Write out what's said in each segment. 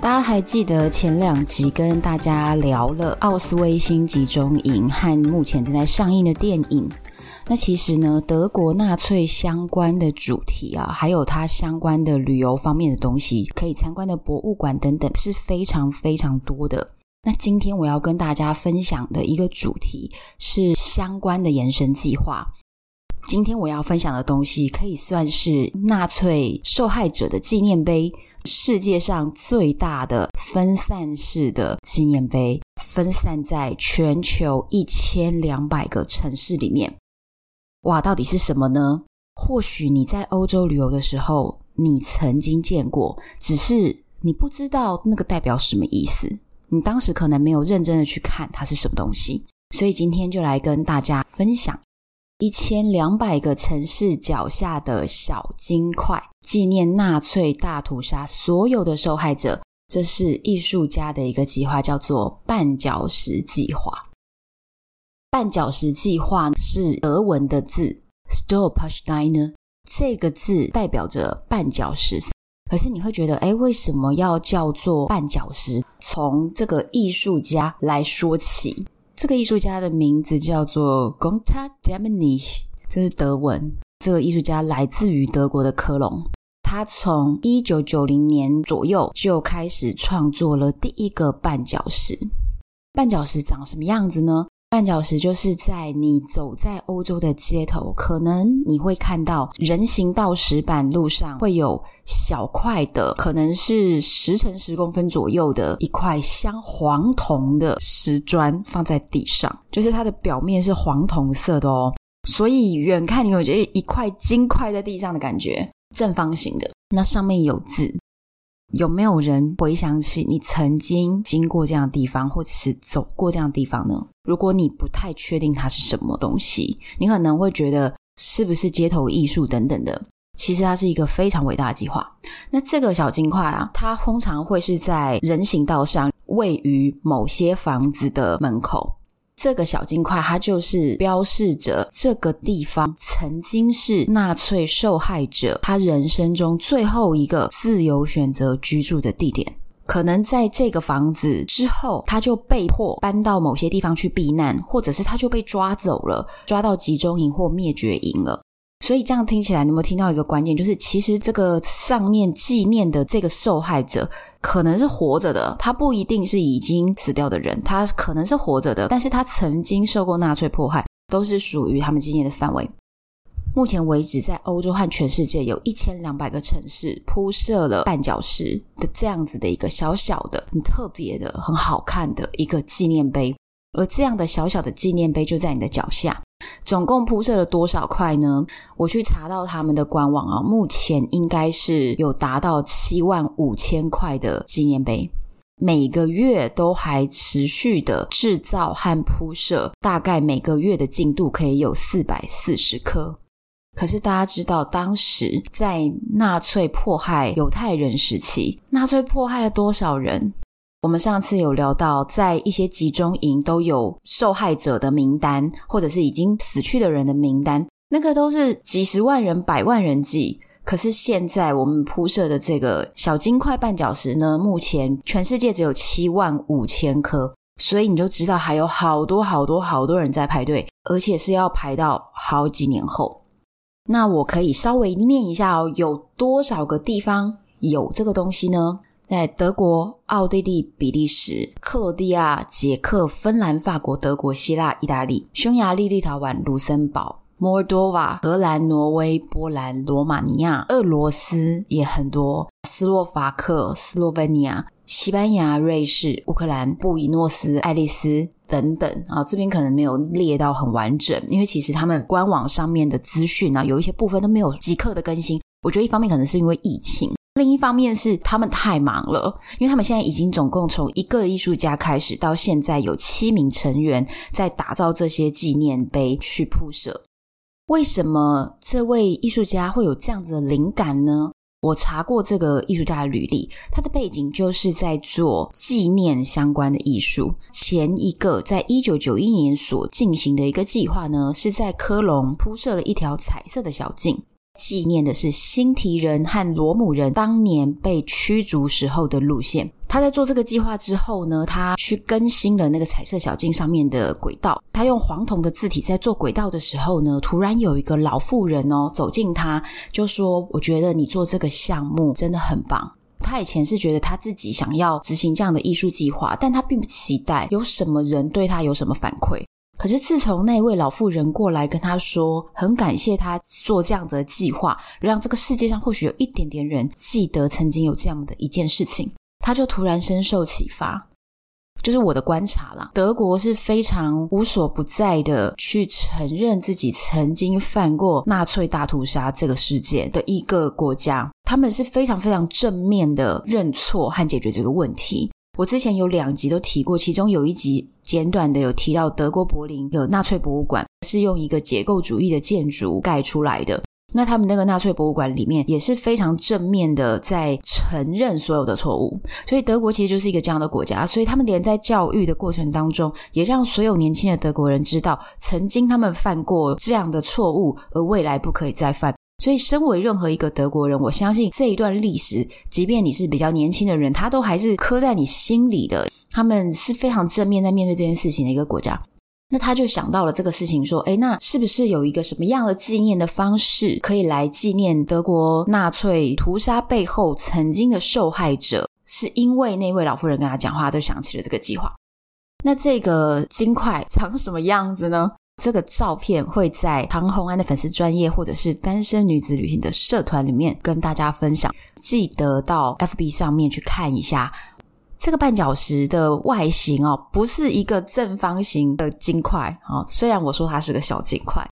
大家还记得前两集跟大家聊了奥斯威辛集中营和目前正在上映的电影。那其实呢，德国纳粹相关的主题啊，还有它相关的旅游方面的东西，可以参观的博物馆等等，是非常非常多的。那今天我要跟大家分享的一个主题是相关的延伸计划。今天我要分享的东西可以算是纳粹受害者的纪念碑。世界上最大的分散式的纪念碑，分散在全球一千两百个城市里面。哇，到底是什么呢？或许你在欧洲旅游的时候，你曾经见过，只是你不知道那个代表什么意思。你当时可能没有认真的去看它是什么东西，所以今天就来跟大家分享。一千两百个城市脚下的小金块，纪念纳粹大屠杀所有的受害者。这是艺术家的一个计划，叫做绊脚石计划。绊脚石计划是德文的字 Stolpersteine，这个字代表着绊脚石。可是你会觉得，诶，为什么要叫做绊脚石？从这个艺术家来说起。这个艺术家的名字叫做 Gonta Demnig，这是德文。这个艺术家来自于德国的科隆。他从一九九零年左右就开始创作了第一个绊脚石。绊脚石长什么样子呢？绊脚石就是在你走在欧洲的街头，可能你会看到人行道石板路上会有小块的，可能是十乘十公分左右的一块镶黄铜的石砖放在地上，就是它的表面是黄铜色的哦，所以远看你会觉得一块金块在地上的感觉，正方形的，那上面有字。有没有人回想起你曾经经过这样的地方，或者是走过这样的地方呢？如果你不太确定它是什么东西，你可能会觉得是不是街头艺术等等的。其实它是一个非常伟大的计划。那这个小金块啊，它通常会是在人行道上，位于某些房子的门口。这个小金块，它就是标示着这个地方曾经是纳粹受害者他人生中最后一个自由选择居住的地点。可能在这个房子之后，他就被迫搬到某些地方去避难，或者是他就被抓走了，抓到集中营或灭绝营了。所以这样听起来，你有没有听到一个关键？就是其实这个上面纪念的这个受害者可能是活着的，他不一定是已经死掉的人，他可能是活着的，但是他曾经受过纳粹迫害，都是属于他们纪念的范围。目前为止，在欧洲和全世界有一千两百个城市铺设了绊脚石的这样子的一个小小的、很特别的、很好看的一个纪念碑，而这样的小小的纪念碑就在你的脚下。总共铺设了多少块呢？我去查到他们的官网啊，目前应该是有达到七万五千块的纪念碑，每个月都还持续的制造和铺设，大概每个月的进度可以有四百四十颗。可是大家知道，当时在纳粹迫害犹太人时期，纳粹迫害了多少人？我们上次有聊到，在一些集中营都有受害者的名单，或者是已经死去的人的名单，那个都是几十万人、百万人计。可是现在我们铺设的这个小金块绊脚石呢，目前全世界只有七万五千颗，所以你就知道还有好多好多好多人在排队，而且是要排到好几年后。那我可以稍微念一下哦，有多少个地方有这个东西呢？在德国、奥地利、比利时、克罗地亚、捷克、芬兰、法国、德国、希腊、意大利、匈牙利、立陶宛、卢森堡、摩尔多瓦、荷兰、挪威、波兰、罗马尼亚、俄罗斯也很多，斯洛伐克、斯洛文尼亚、西班牙、瑞士、乌克兰、布宜诺斯艾利斯等等啊，这边可能没有列到很完整，因为其实他们官网上面的资讯啊，有一些部分都没有即刻的更新。我觉得一方面可能是因为疫情。另一方面是他们太忙了，因为他们现在已经总共从一个艺术家开始，到现在有七名成员在打造这些纪念碑去铺设。为什么这位艺术家会有这样子的灵感呢？我查过这个艺术家的履历，他的背景就是在做纪念相关的艺术。前一个在一九九一年所进行的一个计划呢，是在科隆铺设了一条彩色的小径。纪念的是辛提人和罗姆人当年被驱逐时候的路线。他在做这个计划之后呢，他去更新了那个彩色小径上面的轨道。他用黄铜的字体在做轨道的时候呢，突然有一个老妇人哦走近他，就说：“我觉得你做这个项目真的很棒。”他以前是觉得他自己想要执行这样的艺术计划，但他并不期待有什么人对他有什么反馈。可是自从那位老妇人过来跟他说，很感谢他做这样的计划，让这个世界上或许有一点点人记得曾经有这样的一件事情，他就突然深受启发。就是我的观察啦，德国是非常无所不在的去承认自己曾经犯过纳粹大屠杀这个事件的一个国家，他们是非常非常正面的认错和解决这个问题。我之前有两集都提过，其中有一集简短的有提到德国柏林的纳粹博物馆是用一个结构主义的建筑盖出来的。那他们那个纳粹博物馆里面也是非常正面的在承认所有的错误。所以德国其实就是一个这样的国家，所以他们连在教育的过程当中，也让所有年轻的德国人知道，曾经他们犯过这样的错误，而未来不可以再犯。所以，身为任何一个德国人，我相信这一段历史，即便你是比较年轻的人，他都还是刻在你心里的。他们是非常正面在面对这件事情的一个国家。那他就想到了这个事情，说：“诶，那是不是有一个什么样的纪念的方式，可以来纪念德国纳粹屠杀背后曾经的受害者？”是因为那位老妇人跟他讲话，就想起了这个计划。那这个金块长什么样子呢？这个照片会在唐红安的粉丝专业或者是单身女子旅行的社团里面跟大家分享，记得到 FB 上面去看一下这个绊脚石的外形哦，不是一个正方形的金块哦，虽然我说它是个小金块，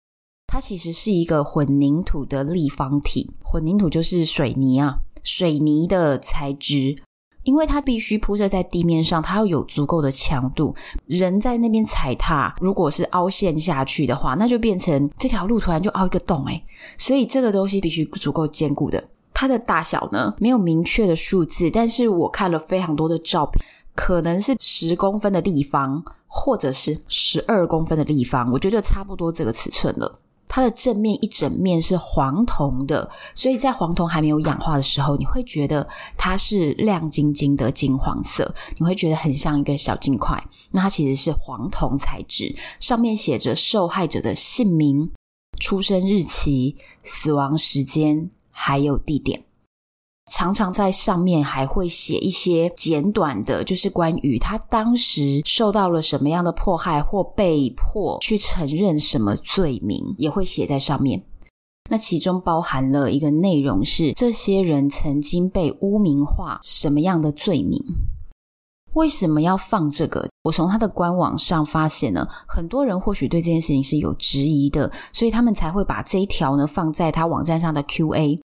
它其实是一个混凝土的立方体，混凝土就是水泥啊，水泥的材质。因为它必须铺设在地面上，它要有足够的强度。人在那边踩踏，如果是凹陷下去的话，那就变成这条路突然就凹一个洞诶。所以这个东西必须足够坚固的。它的大小呢，没有明确的数字，但是我看了非常多的照片，可能是十公分的立方，或者是十二公分的立方，我觉得差不多这个尺寸了。它的正面一整面是黄铜的，所以在黄铜还没有氧化的时候，你会觉得它是亮晶晶的金黄色，你会觉得很像一个小金块。那它其实是黄铜材质，上面写着受害者的姓名、出生日期、死亡时间，还有地点。常常在上面还会写一些简短的，就是关于他当时受到了什么样的迫害，或被迫去承认什么罪名，也会写在上面。那其中包含了一个内容是，这些人曾经被污名化什么样的罪名？为什么要放这个？我从他的官网上发现呢，很多人或许对这件事情是有质疑的，所以他们才会把这一条呢放在他网站上的 QA。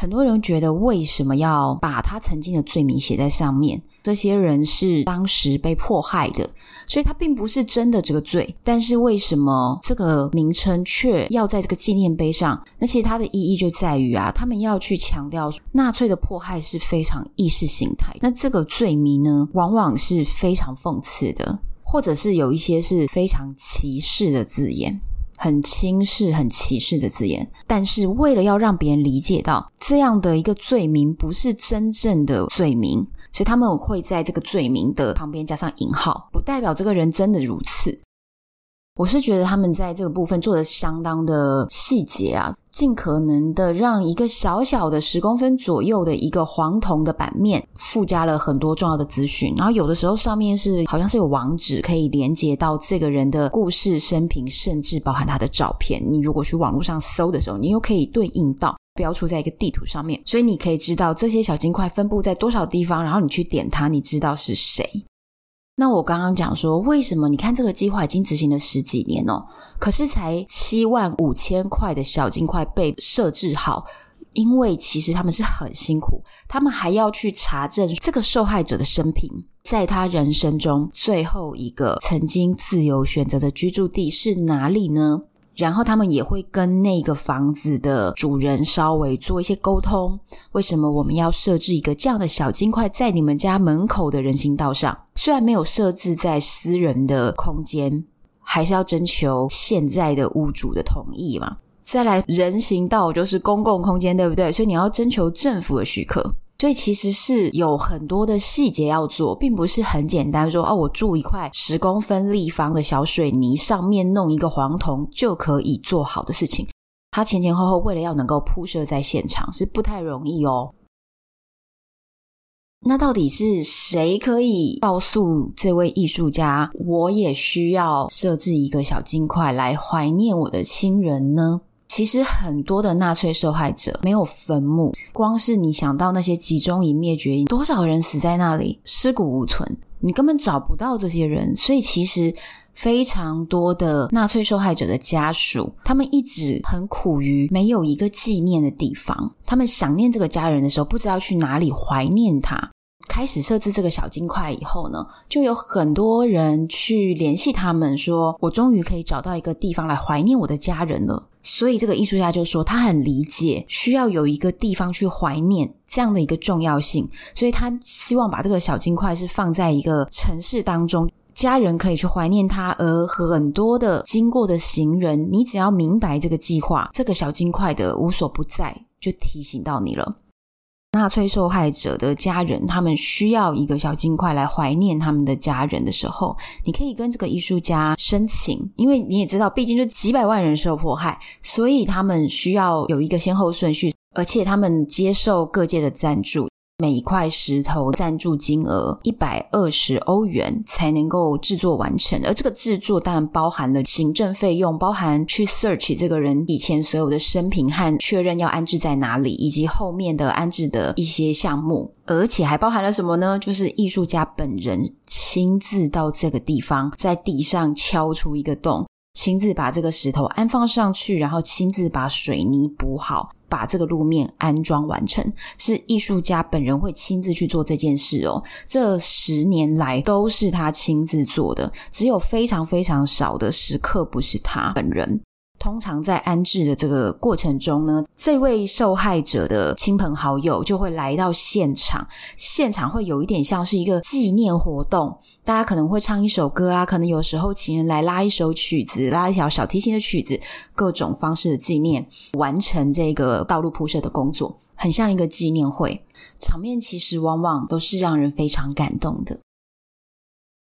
很多人觉得，为什么要把他曾经的罪名写在上面？这些人是当时被迫害的，所以他并不是真的这个罪。但是为什么这个名称却要在这个纪念碑上？那其实它的意义就在于啊，他们要去强调纳粹的迫害是非常意识形态。那这个罪名呢，往往是非常讽刺的，或者是有一些是非常歧视的字眼。很轻视、很歧视的字眼，但是为了要让别人理解到这样的一个罪名不是真正的罪名，所以他们会在这个罪名的旁边加上引号，不代表这个人真的如此。我是觉得他们在这个部分做得相当的细节啊，尽可能的让一个小小的十公分左右的一个黄铜的版面附加了很多重要的资讯，然后有的时候上面是好像是有网址可以连接到这个人的故事生平，甚至包含他的照片。你如果去网络上搜的时候，你又可以对应到标出在一个地图上面，所以你可以知道这些小金块分布在多少地方，然后你去点它，你知道是谁。那我刚刚讲说，为什么你看这个计划已经执行了十几年哦，可是才七万五千块的小金块被设置好，因为其实他们是很辛苦，他们还要去查证这个受害者的生平，在他人生中最后一个曾经自由选择的居住地是哪里呢？然后他们也会跟那个房子的主人稍微做一些沟通，为什么我们要设置一个这样的小金块在你们家门口的人行道上？虽然没有设置在私人的空间，还是要征求现在的屋主的同意嘛。再来，人行道就是公共空间，对不对？所以你要征求政府的许可。所以其实是有很多的细节要做，并不是很简单说哦，我筑一块十公分立方的小水泥，上面弄一个黄铜就可以做好的事情。它前前后后为了要能够铺设在现场，是不太容易哦。那到底是谁可以告诉这位艺术家，我也需要设置一个小金块来怀念我的亲人呢？其实很多的纳粹受害者没有坟墓，光是你想到那些集中营灭绝营，多少人死在那里，尸骨无存，你根本找不到这些人。所以其实非常多的纳粹受害者的家属，他们一直很苦于没有一个纪念的地方。他们想念这个家人的时候，不知道去哪里怀念他。开始设置这个小金块以后呢，就有很多人去联系他们，说我终于可以找到一个地方来怀念我的家人了。所以这个艺术家就说，他很理解需要有一个地方去怀念这样的一个重要性，所以他希望把这个小金块是放在一个城市当中，家人可以去怀念他，而很多的经过的行人，你只要明白这个计划，这个小金块的无所不在，就提醒到你了。纳粹受害者的家人，他们需要一个小金块来怀念他们的家人的时候，你可以跟这个艺术家申请，因为你也知道，毕竟就几百万人受迫害，所以他们需要有一个先后顺序，而且他们接受各界的赞助。每一块石头赞助金额一百二十欧元才能够制作完成，而这个制作当然包含了行政费用，包含去 search 这个人以前所有的生平和确认要安置在哪里，以及后面的安置的一些项目，而且还包含了什么呢？就是艺术家本人亲自到这个地方，在地上敲出一个洞，亲自把这个石头安放上去，然后亲自把水泥补好。把这个路面安装完成，是艺术家本人会亲自去做这件事哦。这十年来都是他亲自做的，只有非常非常少的时刻不是他本人。通常在安置的这个过程中呢，这位受害者的亲朋好友就会来到现场，现场会有一点像是一个纪念活动，大家可能会唱一首歌啊，可能有时候请人来拉一首曲子，拉一条小提琴的曲子，各种方式的纪念，完成这个道路铺设的工作，很像一个纪念会，场面其实往往都是让人非常感动的。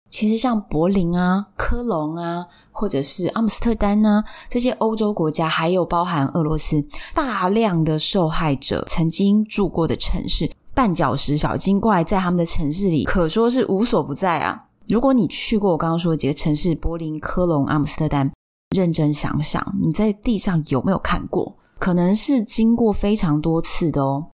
其实像柏林啊、科隆啊，或者是阿姆斯特丹呢，这些欧洲国家，还有包含俄罗斯，大量的受害者曾经住过的城市，绊脚石小金怪在他们的城市里可说是无所不在啊。如果你去过我刚刚说的几个城市，柏林、科隆、阿姆斯特丹，认真想想，你在地上有没有看过？可能是经过非常多次的哦。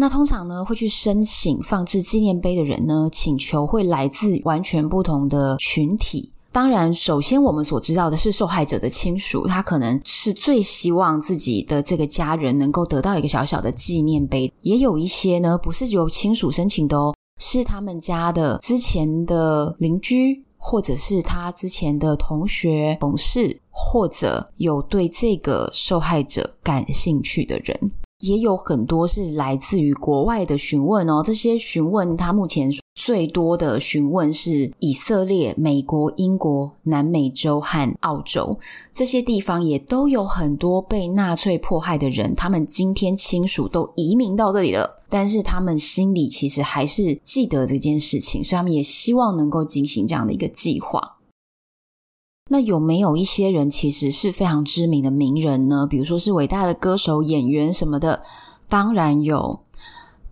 那通常呢，会去申请放置纪念碑的人呢，请求会来自完全不同的群体。当然，首先我们所知道的是受害者的亲属，他可能是最希望自己的这个家人能够得到一个小小的纪念碑。也有一些呢，不是由亲属申请的哦，是他们家的之前的邻居，或者是他之前的同学、同事，或者有对这个受害者感兴趣的人。也有很多是来自于国外的询问哦，这些询问他目前最多的询问是以色列、美国、英国、南美洲和澳洲这些地方，也都有很多被纳粹迫害的人，他们今天亲属都移民到这里了，但是他们心里其实还是记得这件事情，所以他们也希望能够进行这样的一个计划。那有没有一些人其实是非常知名的名人呢？比如说是伟大的歌手、演员什么的，当然有。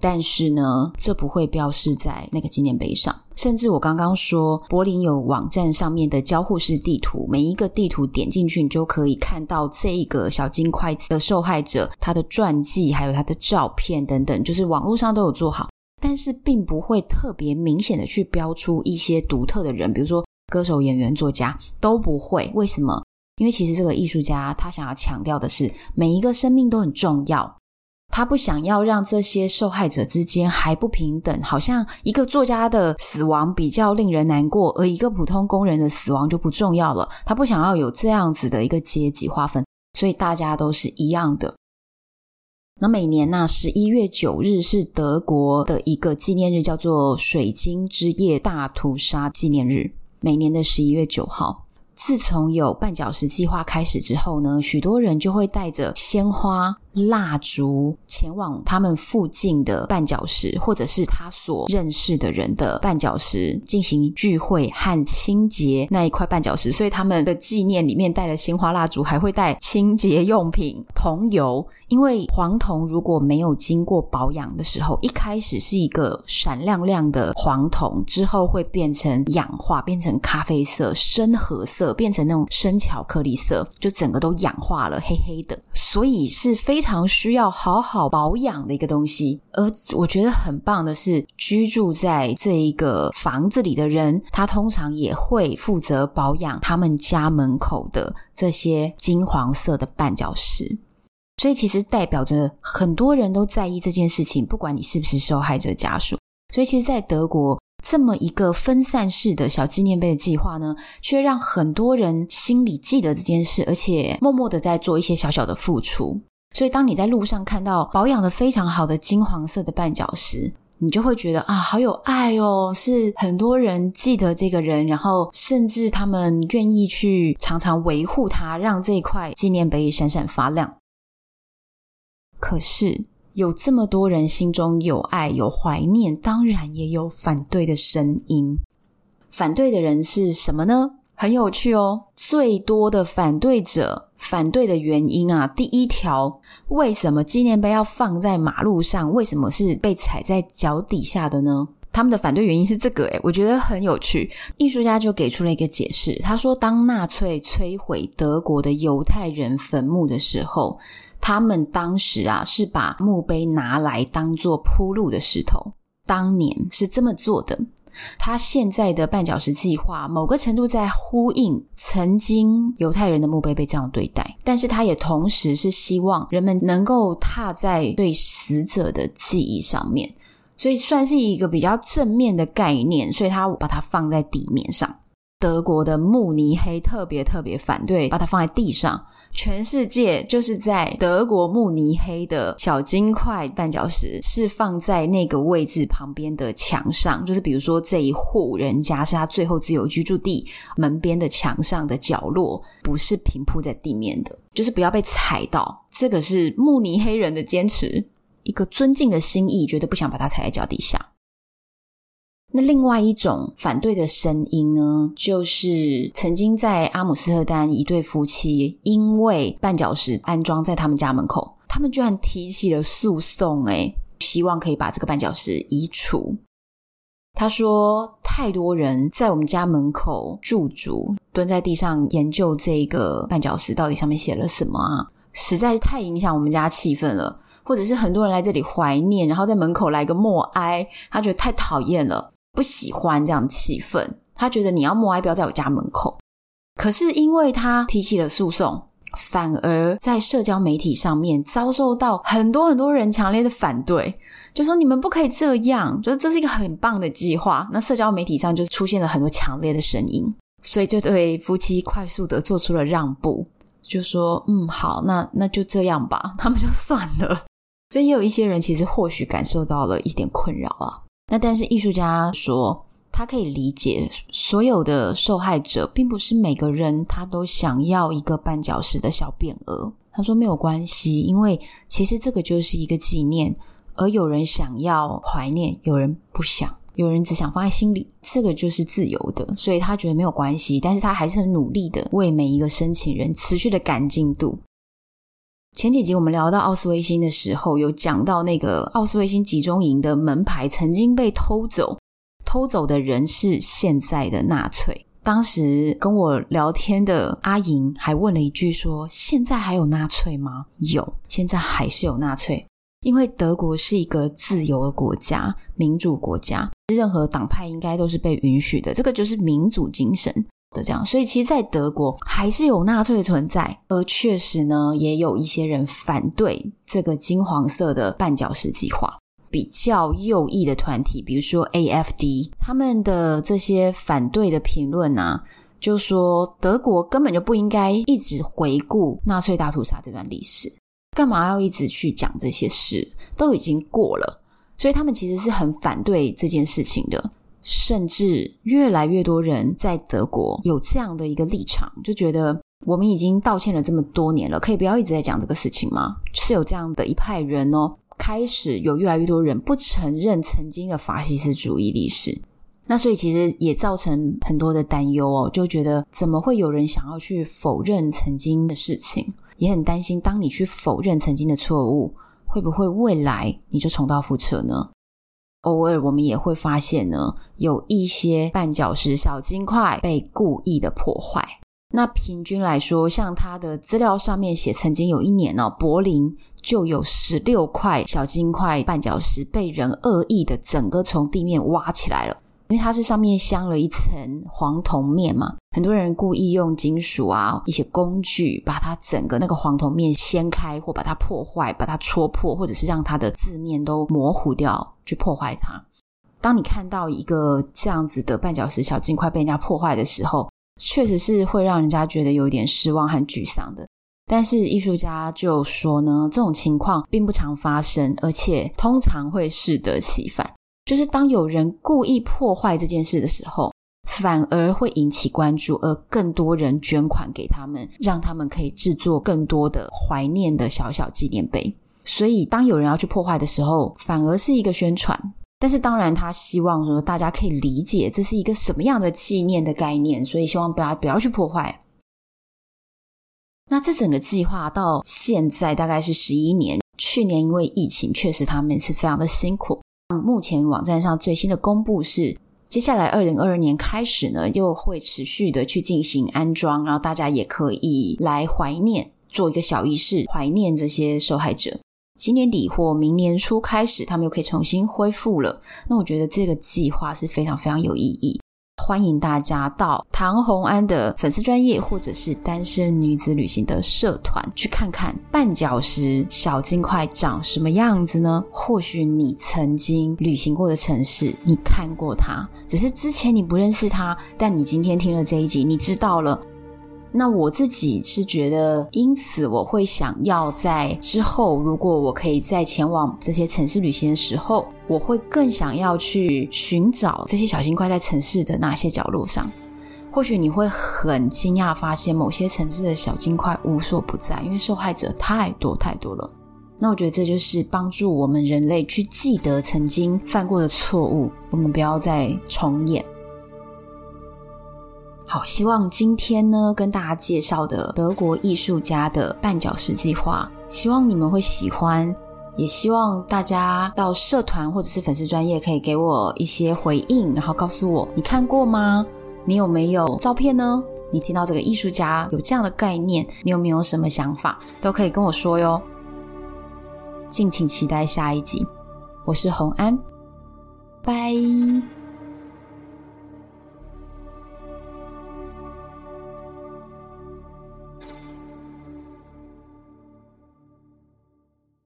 但是呢，这不会标示在那个纪念碑上。甚至我刚刚说，柏林有网站上面的交互式地图，每一个地图点进去，你就可以看到这一个小金块的受害者他的传记，还有他的照片等等，就是网络上都有做好。但是并不会特别明显的去标出一些独特的人，比如说。歌手、演员、作家都不会，为什么？因为其实这个艺术家他想要强调的是，每一个生命都很重要。他不想要让这些受害者之间还不平等，好像一个作家的死亡比较令人难过，而一个普通工人的死亡就不重要了。他不想要有这样子的一个阶级划分，所以大家都是一样的。那每年呢，十一月九日是德国的一个纪念日，叫做水晶之夜大屠杀纪念日，每年的十一月九号。自从有绊脚石计划开始之后呢，许多人就会带着鲜花。蜡烛前往他们附近的绊脚石，或者是他所认识的人的绊脚石进行聚会和清洁那一块绊脚石，所以他们的纪念里面带了鲜花蜡烛，还会带清洁用品桐油。因为黄铜如果没有经过保养的时候，一开始是一个闪亮亮的黄铜，之后会变成氧化，变成咖啡色、深褐色，变成那种深巧克力色，就整个都氧化了，黑黑的，所以是非常。需要好好保养的一个东西，而我觉得很棒的是，居住在这一个房子里的人，他通常也会负责保养他们家门口的这些金黄色的绊脚石，所以其实代表着很多人都在意这件事情，不管你是不是受害者家属。所以，其实，在德国这么一个分散式的小纪念碑的计划呢，却让很多人心里记得这件事，而且默默的在做一些小小的付出。所以，当你在路上看到保养得非常好的金黄色的绊脚石，你就会觉得啊，好有爱哦！是很多人记得这个人，然后甚至他们愿意去常常维护它，让这块纪念碑闪闪发亮。可是，有这么多人心中有爱、有怀念，当然也有反对的声音。反对的人是什么呢？很有趣哦，最多的反对者反对的原因啊，第一条，为什么纪念碑要放在马路上？为什么是被踩在脚底下的呢？他们的反对原因是这个，诶，我觉得很有趣。艺术家就给出了一个解释，他说，当纳粹摧毁德国的犹太人坟墓的时候，他们当时啊是把墓碑拿来当做铺路的石头，当年是这么做的。他现在的绊脚石计划，某个程度在呼应曾经犹太人的墓碑被这样对待，但是他也同时是希望人们能够踏在对死者的记忆上面，所以算是一个比较正面的概念，所以他把它放在地面上。德国的慕尼黑特别特别反对把它放在地上。全世界就是在德国慕尼黑的小金块绊脚石是放在那个位置旁边的墙上，就是比如说这一户人家是他最后自由居住地门边的墙上的角落，不是平铺在地面的，就是不要被踩到。这个是慕尼黑人的坚持，一个尊敬的心意，绝对不想把它踩在脚底下。那另外一种反对的声音呢，就是曾经在阿姆斯特丹一对夫妻，因为绊脚石安装在他们家门口，他们居然提起了诉讼，诶，希望可以把这个绊脚石移除。他说，太多人在我们家门口驻足，蹲在地上研究这个绊脚石到底上面写了什么啊，实在是太影响我们家气氛了。或者是很多人来这里怀念，然后在门口来个默哀，他觉得太讨厌了。不喜欢这样的气氛，他觉得你要默哀，不要在我家门口。可是因为他提起了诉讼，反而在社交媒体上面遭受到很多很多人强烈的反对，就说你们不可以这样，觉得这是一个很棒的计划。那社交媒体上就出现了很多强烈的声音，所以这对夫妻快速的做出了让步，就说嗯好，那那就这样吧，他们就算了。这也有一些人其实或许感受到了一点困扰啊。那但是艺术家说，他可以理解所有的受害者，并不是每个人他都想要一个绊脚石的小匾额。他说没有关系，因为其实这个就是一个纪念，而有人想要怀念，有人不想，有人只想放在心里，这个就是自由的，所以他觉得没有关系。但是他还是很努力的为每一个申请人持续的赶进度。前几集我们聊到奥斯维辛的时候，有讲到那个奥斯维辛集中营的门牌曾经被偷走，偷走的人是现在的纳粹。当时跟我聊天的阿莹还问了一句说：“现在还有纳粹吗？”有，现在还是有纳粹，因为德国是一个自由的国家，民主国家，任何党派应该都是被允许的，这个就是民主精神。的这样。所以其实，在德国还是有纳粹存在，而确实呢，也有一些人反对这个金黄色的绊脚石计划。比较右翼的团体，比如说 AFD，他们的这些反对的评论啊，就说德国根本就不应该一直回顾纳粹大屠杀这段历史，干嘛要一直去讲这些事？都已经过了，所以他们其实是很反对这件事情的。甚至越来越多人在德国有这样的一个立场，就觉得我们已经道歉了这么多年了，可以不要一直在讲这个事情吗？是有这样的一派人哦。开始有越来越多人不承认曾经的法西斯主义历史，那所以其实也造成很多的担忧哦，就觉得怎么会有人想要去否认曾经的事情，也很担心，当你去否认曾经的错误，会不会未来你就重蹈覆辙呢？偶尔我们也会发现呢，有一些绊脚石小金块被故意的破坏。那平均来说，像他的资料上面写，曾经有一年呢，柏林就有十六块小金块绊脚石被人恶意的整个从地面挖起来了，因为它是上面镶了一层黄铜面嘛，很多人故意用金属啊一些工具把它整个那个黄铜面掀开，或把它破坏，把它戳破，或者是让它的字面都模糊掉，去破坏它。当你看到一个这样子的绊脚石小金块被人家破坏的时候，确实是会让人家觉得有一点失望和沮丧的，但是艺术家就说呢，这种情况并不常发生，而且通常会适得其反。就是当有人故意破坏这件事的时候，反而会引起关注，而更多人捐款给他们，让他们可以制作更多的怀念的小小纪念碑。所以，当有人要去破坏的时候，反而是一个宣传。但是当然，他希望说大家可以理解这是一个什么样的纪念的概念，所以希望大家不要去破坏。那这整个计划到现在大概是十一年，去年因为疫情，确实他们是非常的辛苦。目前网站上最新的公布是，接下来二零二二年开始呢，又会持续的去进行安装，然后大家也可以来怀念，做一个小仪式，怀念这些受害者。今年底或明年初开始，他们又可以重新恢复了。那我觉得这个计划是非常非常有意义，欢迎大家到唐红安的粉丝专业，或者是单身女子旅行的社团去看看绊脚石小金块长什么样子呢？或许你曾经旅行过的城市，你看过它，只是之前你不认识它，但你今天听了这一集，你知道了。那我自己是觉得，因此我会想要在之后，如果我可以在前往这些城市旅行的时候，我会更想要去寻找这些小金块在城市的哪些角落上。或许你会很惊讶发现，某些城市的小金块无所不在，因为受害者太多太多了。那我觉得这就是帮助我们人类去记得曾经犯过的错误，我们不要再重演。好，希望今天呢跟大家介绍的德国艺术家的绊脚石计划，希望你们会喜欢，也希望大家到社团或者是粉丝专业可以给我一些回应，然后告诉我你看过吗？你有没有照片呢？你听到这个艺术家有这样的概念，你有没有什么想法，都可以跟我说哟。敬请期待下一集，我是洪安，拜。